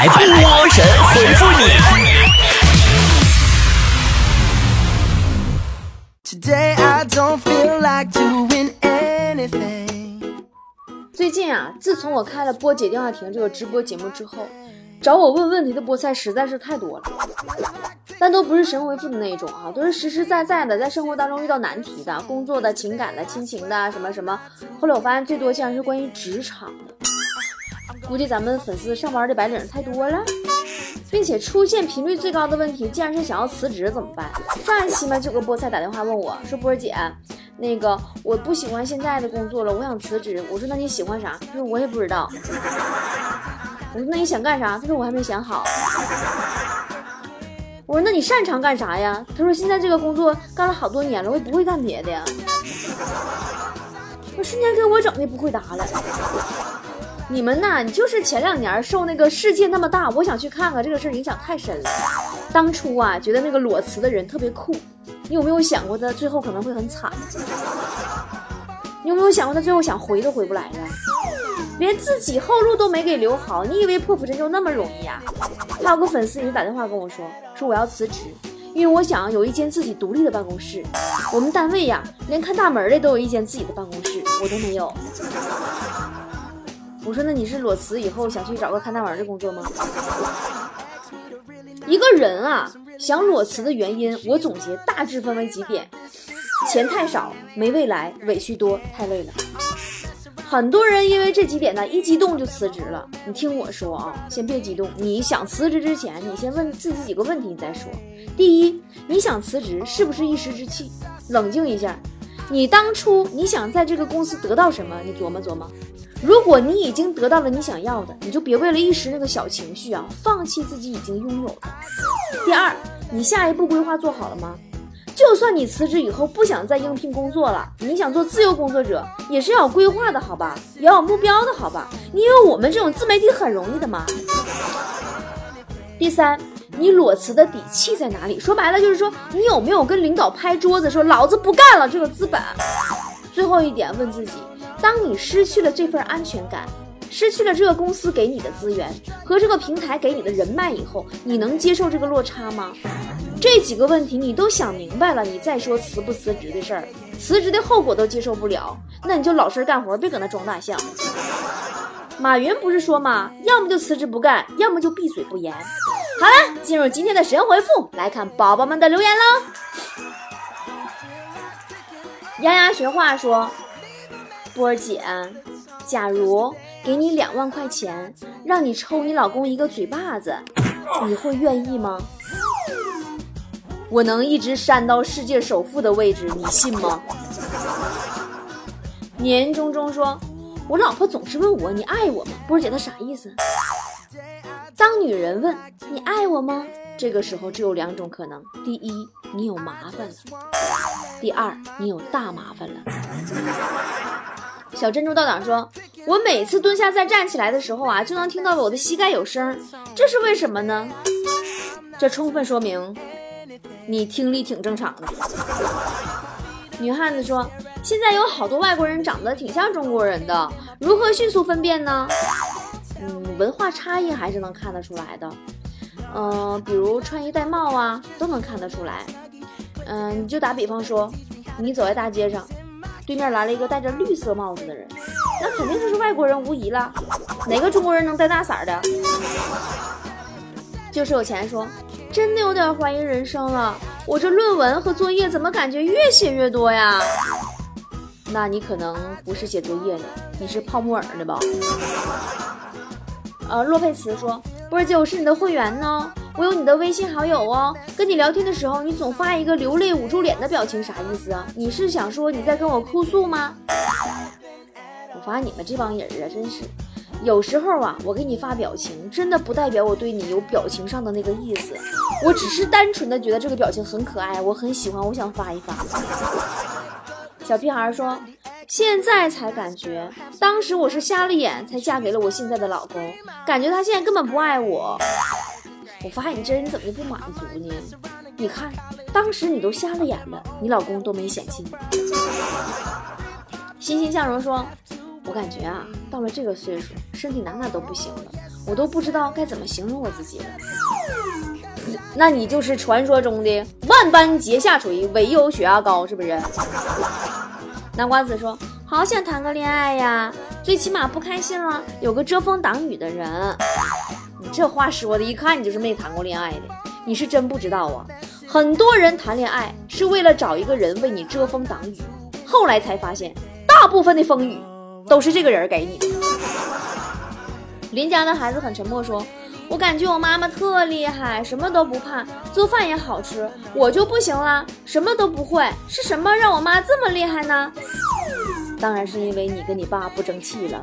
来波神回复你。最近啊，自从我开了波姐电话亭这个直播节目之后，找我问问题的菠菜实在是太多了，但都不是神回复的那种啊，都是实实在在的在生活当中遇到难题的、工作的、情感的、亲情的什么什么。后来我发现最多竟然是关于职场的，估计咱们粉丝上班的白领太多了。并且出现频率最高的问题，竟然是想要辞职怎么办？上一期嘛，就有个菠菜打电话问我说：“波儿姐，那个我不喜欢现在的工作了，我想辞职。”我说：“那你喜欢啥？”他说：“我也不知道。”我说：“那你想干啥？”他说：“我还没想好。”我说：“那你擅长干啥呀？”他说：“现在这个工作干了好多年了，我也不会干别的呀。”我瞬间给我整的不会答了。你们呐，你就是前两年受那个世界那么大，我想去看看这个事儿影响太深了。当初啊，觉得那个裸辞的人特别酷，你有没有想过他最后可能会很惨？你有没有想过他最后想回都回不来了？连自己后路都没给留好，你以为破釜沉舟那么容易呀、还有个粉丝也是打电话跟我说，说我要辞职，因为我想有一间自己独立的办公室。我们单位呀，连看大门的都有一间自己的办公室，我都没有。我说那你是裸辞以后想去找个看大门的工作吗？一个人啊，想裸辞的原因，我总结大致分为几点：钱太少，没未来，委屈多，太累了。很多人因为这几点呢，一激动就辞职了。你听我说啊，先别激动。你想辞职之前，你先问自己几个问题，你再说。第一，你想辞职是不是一时之气？冷静一下，你当初你想在这个公司得到什么？你琢磨琢磨。如果你已经得到了你想要的，你就别为了一时那个小情绪啊，放弃自己已经拥有的。第二，你下一步规划做好了吗？就算你辞职以后不想再应聘工作了，你想做自由工作者，也是要有规划的好吧？也要有目标的好吧？你以为我们这种自媒体很容易的吗？第三，你裸辞的底气在哪里？说白了就是说，你有没有跟领导拍桌子说老子不干了这个资本？最后一点，问自己。当你失去了这份安全感，失去了这个公司给你的资源和这个平台给你的人脉以后，你能接受这个落差吗？这几个问题你都想明白了，你再说辞不辞职的事儿，辞职的后果都接受不了，那你就老实干活，别搁那装大象。马云不是说吗？要么就辞职不干，要么就闭嘴不言。好了，进入今天的神回复，来看宝宝们的留言喽。丫丫学话说。波儿姐，假如给你两万块钱，让你抽你老公一个嘴巴子，你会愿意吗？我能一直扇到世界首富的位置，你信吗？年中中说，我老婆总是问我你爱我吗？波儿姐她啥意思？当女人问你爱我吗？这个时候只有两种可能：第一，你有麻烦了；第二，你有大麻烦了。小珍珠道长说：“我每次蹲下再站起来的时候啊，就能听到我的膝盖有声，这是为什么呢？这充分说明你听力挺正常的。”女汉子说：“现在有好多外国人长得挺像中国人的，如何迅速分辨呢？嗯，文化差异还是能看得出来的。嗯、比如穿衣戴帽啊，都能看得出来。嗯、你就打比方说，你走在大街上。”对面来了一个戴着绿色帽子的人，那肯定就是外国人无疑了。哪个中国人能戴大色儿的？就是有钱说，真的有点怀疑人生了。我这论文和作业怎么感觉越写越多呀？那你可能不是写作业呢，你是泡沫耳呢吧？呃，洛佩茨说，波儿姐，我是你的会员呢。我有你的微信好友哦，跟你聊天的时候，你总发一个流泪捂住脸的表情，啥意思啊？你是想说你在跟我哭诉吗？我发现你们这帮人啊，真是，有时候啊，我给你发表情，真的不代表我对你有表情上的那个意思，我只是单纯的觉得这个表情很可爱，我很喜欢，我想发一发。小屁孩说。现在才感觉，当时我是瞎了眼才嫁给了我现在的老公，感觉他现在根本不爱我。我发现你这人怎么就不满足呢？你看，当时你都瞎了眼了，你老公都没嫌弃你。欣欣向荣说：“我感觉啊，到了这个岁数，身体哪哪都不行了，我都不知道该怎么形容我自己了。那你就是传说中的万般皆下垂，唯有血压高，是不是？南瓜子说：“好想谈个恋爱呀，最起码不开心了，有个遮风挡雨的人。”你这话说的，一看你就是没谈过恋爱的。你是真不知道啊！很多人谈恋爱是为了找一个人为你遮风挡雨，后来才发现，大部分的风雨都是这个人给你的。邻家的孩子很沉默，说：“我感觉我妈妈特厉害，什么都不怕，做饭也好吃，我就不行了，什么都不会。是什么让我妈这么厉害呢？当然是因为你跟你爸不争气了。”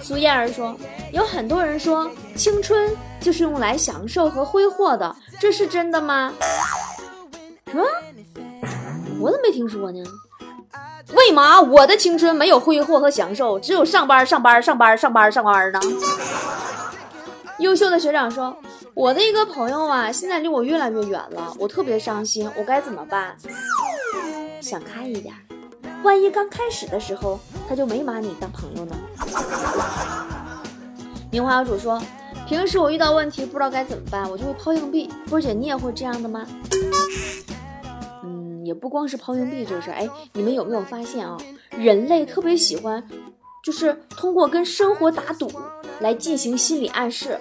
苏燕儿说：“有很多人说青春就是用来享受和挥霍的，这是真的吗？”什么？我怎么没听说呢？为嘛我的青春没有挥霍和享受，只有上班上班上班上班上班呢？优秀的学长说：“我的一个朋友啊，现在离我越来越远了，我特别伤心，我该怎么办？想开一点，万一刚开始的时候他就没把你当朋友呢？”名花有主说：“平时我遇到问题不知道该怎么办，我就会抛硬币。波姐，你也会这样的吗？”嗯也不光是抛硬币这事，哎，你们有没有发现啊？人类特别喜欢，就是通过跟生活打赌来进行心理暗示。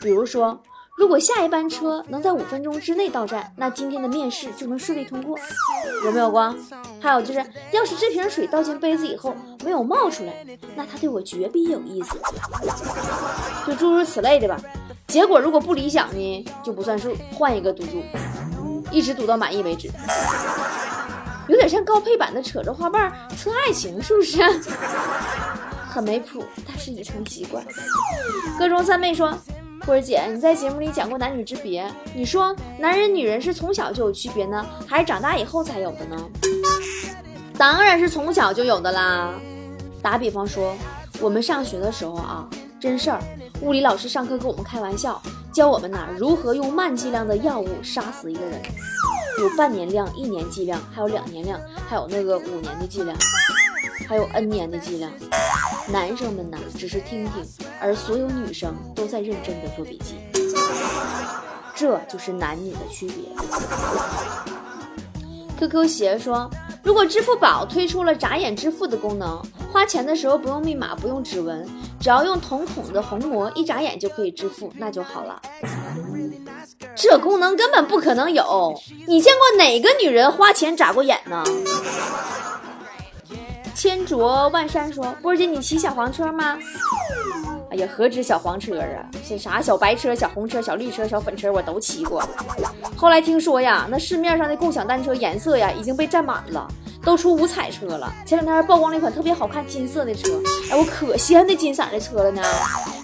比如说，如果下一班车能在五分钟之内到站，那今天的面试就能顺利通过，有没有过？还有就是，要是这瓶水倒进杯子以后没有冒出来，那他对我绝逼有意思，就诸如此类的吧。结果如果不理想呢，就不算数，换一个赌注。一直赌到满意为止，有点像高配版的扯着花瓣测爱情，是不是？很没谱，但是已成习惯。歌中三妹说：“波儿姐，你在节目里讲过男女之别，你说男人女人是从小就有区别呢，还是长大以后才有的呢？”当然是从小就有的啦。打比方说，我们上学的时候啊，真事儿，物理老师上课跟我们开玩笑。教我们呐如何用慢剂量的药物杀死一个人，有半年量、一年剂量，还有两年量，还有那个五年的剂量，还有 N 年的剂量。男生们呢只是听听，而所有女生都在认真的做笔记。这就是男女的区别。QQ 鞋说，如果支付宝推出了眨眼支付的功能，花钱的时候不用密码，不用指纹。只要用瞳孔的虹膜一眨眼就可以支付，那就好了。这功能根本不可能有，你见过哪个女人花钱眨过眼呢？千卓万山说：“波姐，你骑小黄车吗？”哎呀，何止小黄车啊，这啥小白车、小红车、小绿车、小粉车我都骑过。后来听说呀，那市面上的共享单车颜色呀已经被占满了。都出五彩车了，前两天还曝光了一款特别好看金色的车，哎，我可稀罕那金色的车了呢。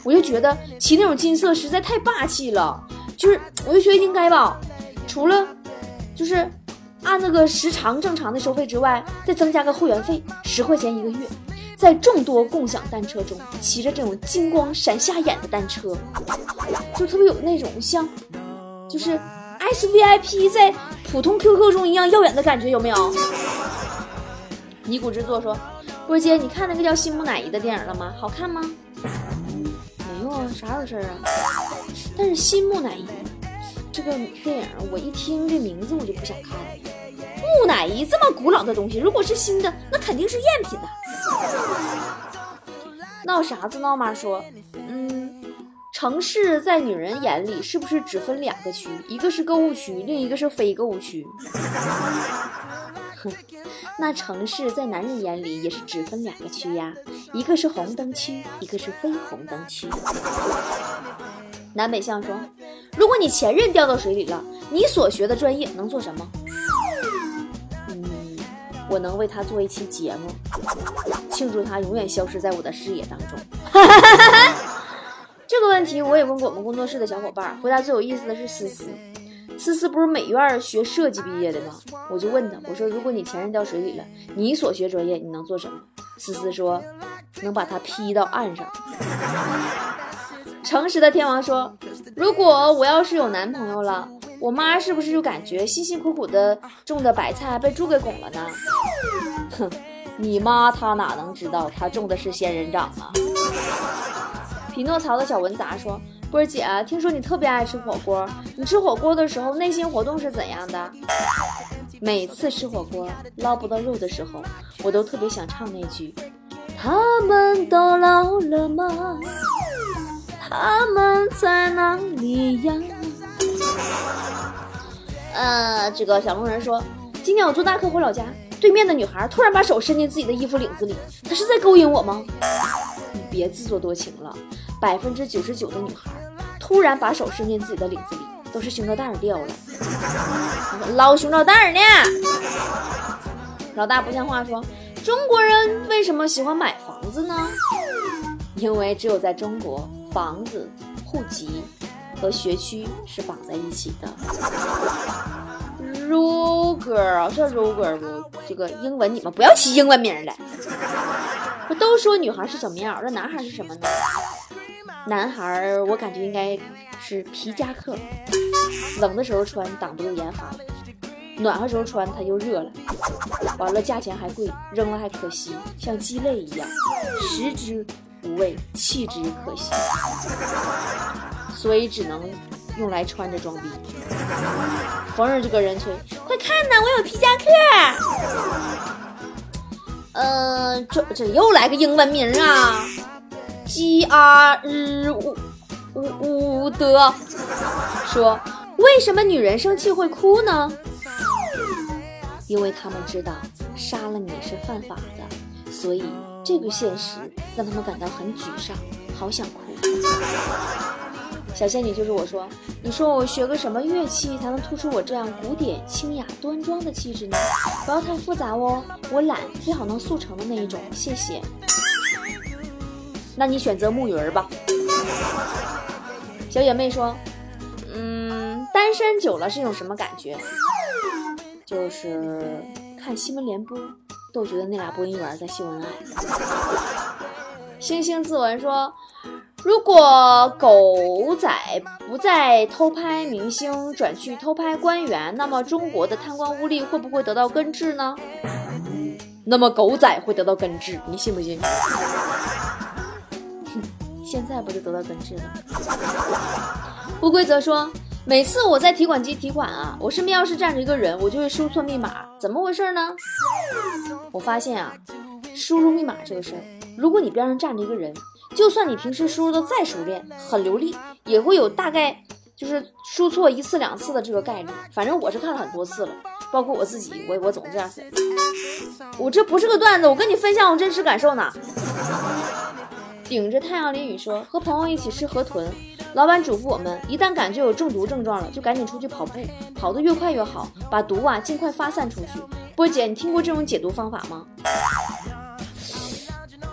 我就觉得骑那种金色实在太霸气了，就是我就觉得应该吧，除了就是按那个时长正常的收费之外，再增加个会员费，十块钱一个月，在众多共享单车中骑着这种金光闪瞎眼的单车，就特别有那种像就是 S V I P 在普通 Q Q 中一样耀眼的感觉，有没有？尼古之作说：“波姐，你看那个叫《新木乃伊》的电影了吗？好看吗？啥时候事儿啊？但是《新木乃伊》这个电影，我一听这名字我就不想看了。木乃伊这么古老的东西，如果是新的，那肯定是赝品呐。闹啥子闹嘛？说，嗯，城市在女人眼里是不是只分两个区？一个是购物区，另一个是非购物区？哼。”那城市在男人眼里也是只分两个区呀，一个是红灯区，一个是非红灯区。南北向说：“如果你前任掉到水里了，你所学的专业能做什么？”嗯，我能为他做一期节目，庆祝他永远消失在我的视野当中。这个问题我也问过我们工作室的小伙伴，回答最有意思的是思思。思思不是美院学设计毕业的吗？我就问他，我说如果你前任掉水里了，你所学专业你能做什么？思思说，能把他劈到岸上。诚实的天王说，如果我要是有男朋友了，我妈是不是就感觉辛辛苦苦的种的白菜被猪给拱了呢？哼，你妈她哪能知道她种的是仙人掌啊？匹诺曹的小文杂说：“波儿姐，听说你特别爱吃火锅，你吃火锅的时候内心活动是怎样的？”每次吃火锅捞不到肉的时候，我都特别想唱那句：“他们都老了吗？他们在哪里呀？”呃，这个小龙人说：“今天我坐大客回老家，对面的女孩突然把手伸进自己的衣服领子里，她是在勾引我吗？”你别自作多情了，百分之九十九的女孩突然把手伸进自己的领子里，都是胸罩带掉了。捞胸罩带呢？老大不像话说，中国人为什么喜欢买房子呢？因为只有在中国，房子、户籍和学区是绑在一起的。如哥，这如哥不？这个英文你们不要起英文名了。不都说女孩是小棉袄，那男孩是什么呢？男孩儿我感觉应该是皮夹克，冷的时候穿挡不住严寒，暖和时候穿它又热了，完了价钱还贵，扔了还可惜，像鸡肋一样，食之无味，弃之可惜，所以只能用来穿着装逼。逢人就跟人吹，快看呐，我有皮夹克。嗯，这这又来个英文名啊。，G R 日乌乌乌的说，为什么女人生气会哭呢？因为他们知道杀了你是犯法的，所以这个现实让他们感到很沮丧，好想哭。小仙女就是我说，你说我学个什么乐器才能突出我这样古典、清雅、端庄的气质呢？不要太复杂哦，我懒，最好能速成的那一种，谢谢。那你选择木鱼儿吧。小野妹说，嗯，单身久了是一种什么感觉？就是看新闻联播都觉得那俩播音员在秀恩爱。星星自文说。如果狗仔不再偷拍明星，转去偷拍官员，那么中国的贪官污吏会不会得到根治呢？那么狗仔会得到根治，你信不信？现在不就得到根治了？不规则说，每次我在提款机提款啊，我身边要是站着一个人，我就会输错密码，怎么回事呢？我发现啊，输入密码这个事儿，如果你边上站着一个人。就算你平时输入的再熟练，很流利，也会有大概就是输错一次两次的这个概率。反正我是看了很多次了，包括我自己，我我总这样式。我这不是个段子，我跟你分享我真实感受呢。顶着太阳淋雨说，和朋友一起吃河豚，老板嘱咐我们，一旦感觉有中毒症状了，就赶紧出去跑步，跑得越快越好，把毒啊尽快发散出去。波姐，你听过这种解毒方法吗？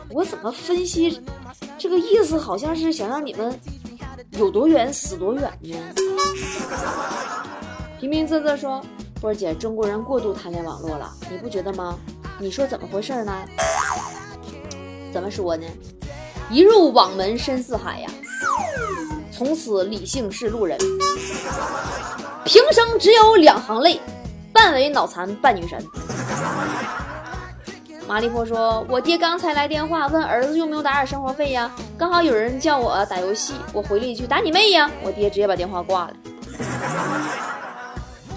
我怎么分析？这个意思好像是想让你们有多远死多远呢？平平仄仄说：“波姐，中国人过度贪恋网络了，你不觉得吗？你说怎么回事呢？怎么说呢？一入网门深似海呀，从此理性是路人，平生只有两行泪，半为脑残半女神。”马丽婆说：“我爹刚才来电话，问儿子用不用打点生活费呀？刚好有人叫我打游戏，我回了一句‘打你妹呀’，我爹直接把电话挂了。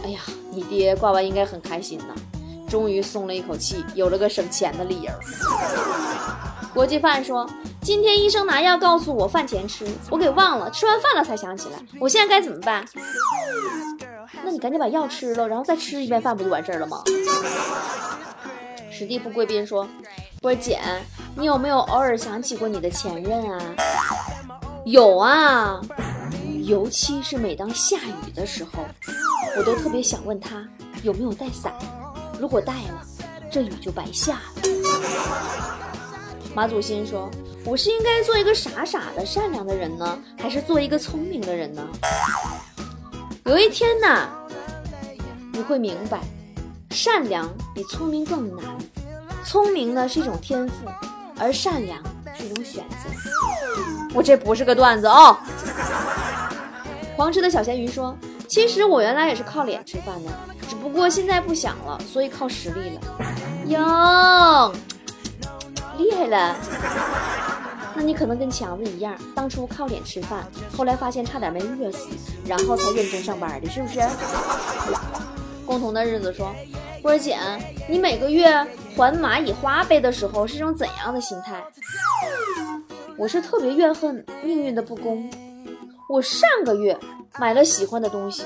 哎呀，你爹挂完应该很开心呐，终于松了一口气，有了个省钱的理由。”国际饭说：“今天医生拿药告诉我饭前吃，我给忘了，吃完饭了才想起来，我现在该怎么办？那你赶紧把药吃了，然后再吃一遍饭，不就完事儿了吗？”史蒂夫贵宾说：“波姐，你有没有偶尔想起过你的前任啊？有啊，尤其是每当下雨的时候，我都特别想问他有没有带伞。如果带了，这雨就白下了。”马祖新说：“我是应该做一个傻傻的善良的人呢，还是做一个聪明的人呢？有一天呢，你会明白。”善良比聪明更难，聪明呢是一种天赋，而善良是一种选择。我这不是个段子哦。黄吃的小咸鱼说：“其实我原来也是靠脸吃饭的，只不过现在不想了，所以靠实力了。”哟，了！那你可能跟强子一样，当初靠脸吃饭，后来发现差点没饿死，然后才认真上班的，是不是？共同的日子说，波儿姐，你每个月还蚂蚁花呗的时候是种怎样的心态？我是特别怨恨命运的不公。我上个月买了喜欢的东西，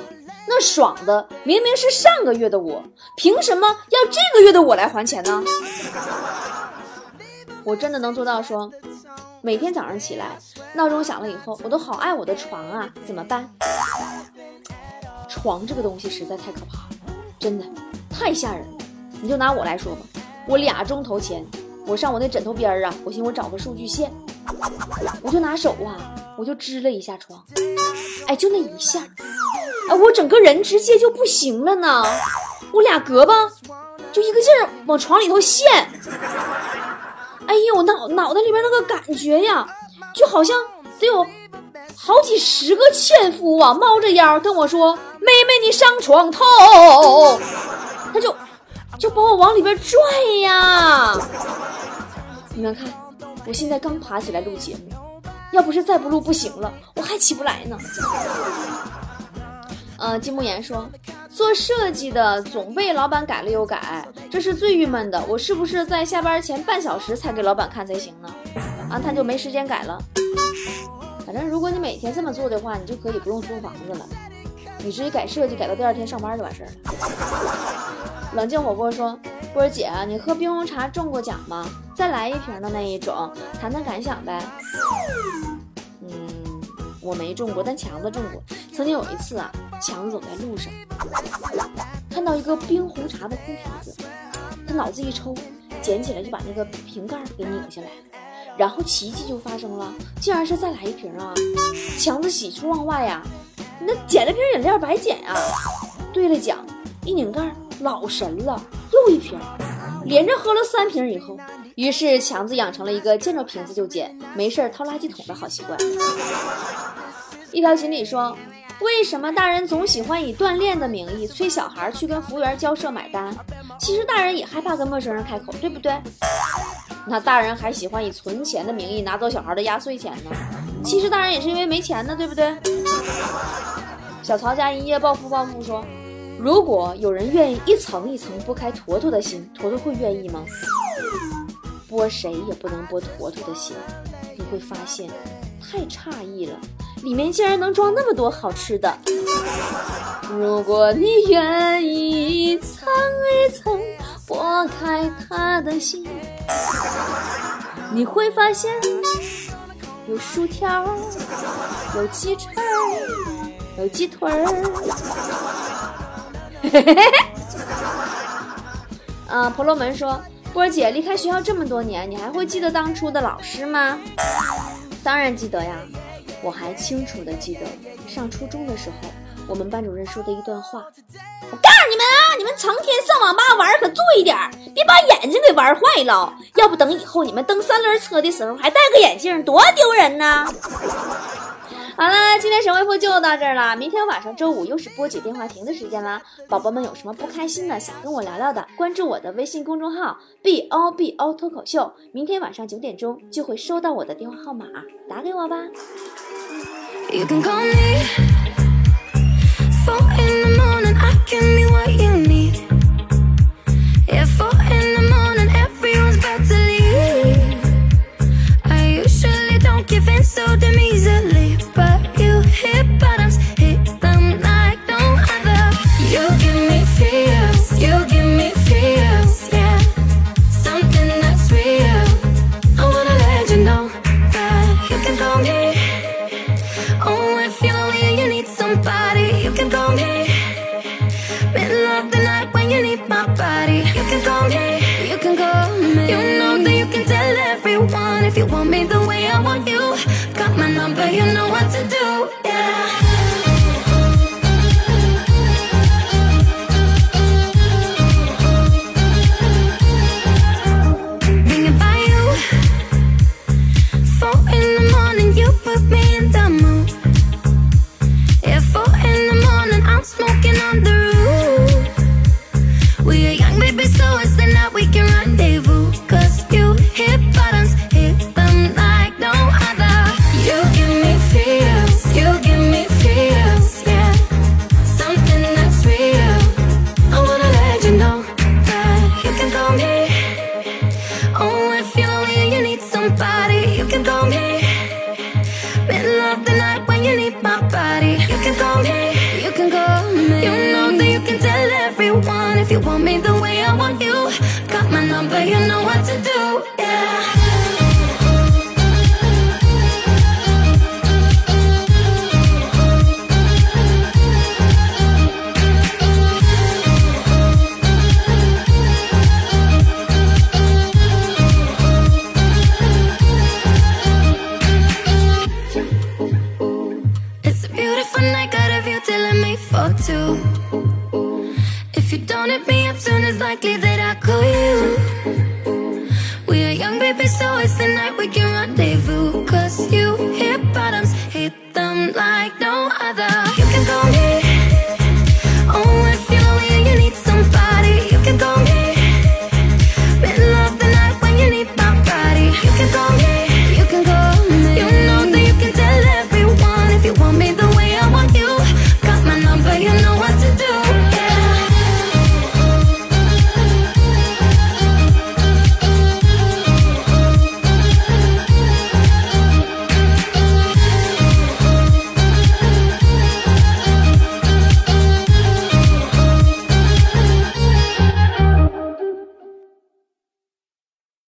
那爽的明明是上个月的我，凭什么要这个月的我来还钱呢？我真的能做到说，每天早上起来，闹钟响了以后，我都好爱我的床啊，怎么办？床这个东西实在太可怕了，真的太吓人了。你就拿我来说吧，我俩钟头前，我上我那枕头边儿啊，我寻思我找个数据线，我就拿手啊，我就支了一下床，哎，就那一下，哎，我整个人直接就不行了呢，我俩胳膊就一个劲儿往床里头陷。哎呦，我脑脑袋里边那个感觉呀，就好像得有好几十个纤夫啊，猫着腰跟我说：“妹妹，你上床头。”他就就把我往里边拽呀。你们看，我现在刚爬起来录节目，要不是再不录不行了，我还起不来呢。呃，金木言说。做设计的总被老板改了又改，这是最郁闷的。我是不是在下班前半小时才给老板看才行呢？啊，他就没时间改了。反正如果你每天这么做的话，你就可以不用租房子了，你直接改设计，改到第二天上班就完事儿了。冷静火锅说：“波儿姐，你喝冰红茶中过奖吗？再来一瓶的那一种，谈谈感想呗。”我没中过，但强子中过。曾经有一次啊。强子走在路上，看到一个冰红茶的空瓶子，他脑子一抽，捡起来就把那个瓶盖给拧下来，然后奇迹就发生了，竟然是再来一瓶啊！强子喜出望外呀，那捡了瓶饮料白捡呀！对了，奖一拧盖，老神了，又一瓶，连着喝了三瓶以后，于是强子养成了一个见着瓶子就捡，没事掏垃圾桶的好习惯。一条锦鲤说。为什么大人总喜欢以锻炼的名义催小孩去跟服务员交涉买单？其实大人也害怕跟陌生人开口，对不对？那大人还喜欢以存钱的名义拿走小孩的压岁钱呢？其实大人也是因为没钱呢，对不对？小曹家一夜暴富暴富说：“如果有人愿意一层一层剥开坨坨的心，坨坨会愿意吗？剥谁也不能剥坨坨的心，你会发现太诧异了。”里面竟然能装那么多好吃的！如果你愿意一层一层剥开他的心，你会发现有薯条，有鸡翅，有鸡腿儿。啊，婆罗门说：“波儿姐离开学校这么多年，你还会记得当初的老师吗？”当然记得呀。我还清楚的记得上初中的时候，我们班主任说的一段话。我告诉你们啊，你们成天上网吧玩可注意点，别把眼睛给玩坏了。要不等以后你们蹬三轮车的时候还戴个眼镜，多丢人呢！好了，今天神回复就到这儿了。明天晚上周五又是波姐电话亭的时间啦。宝宝们有什么不开心的想跟我聊聊的，关注我的微信公众号 b o b o 脱口秀。明天晚上九点钟就会收到我的电话号码，打给我吧。You can call me you want if you want me the way I want you. Got my number, you know what to do.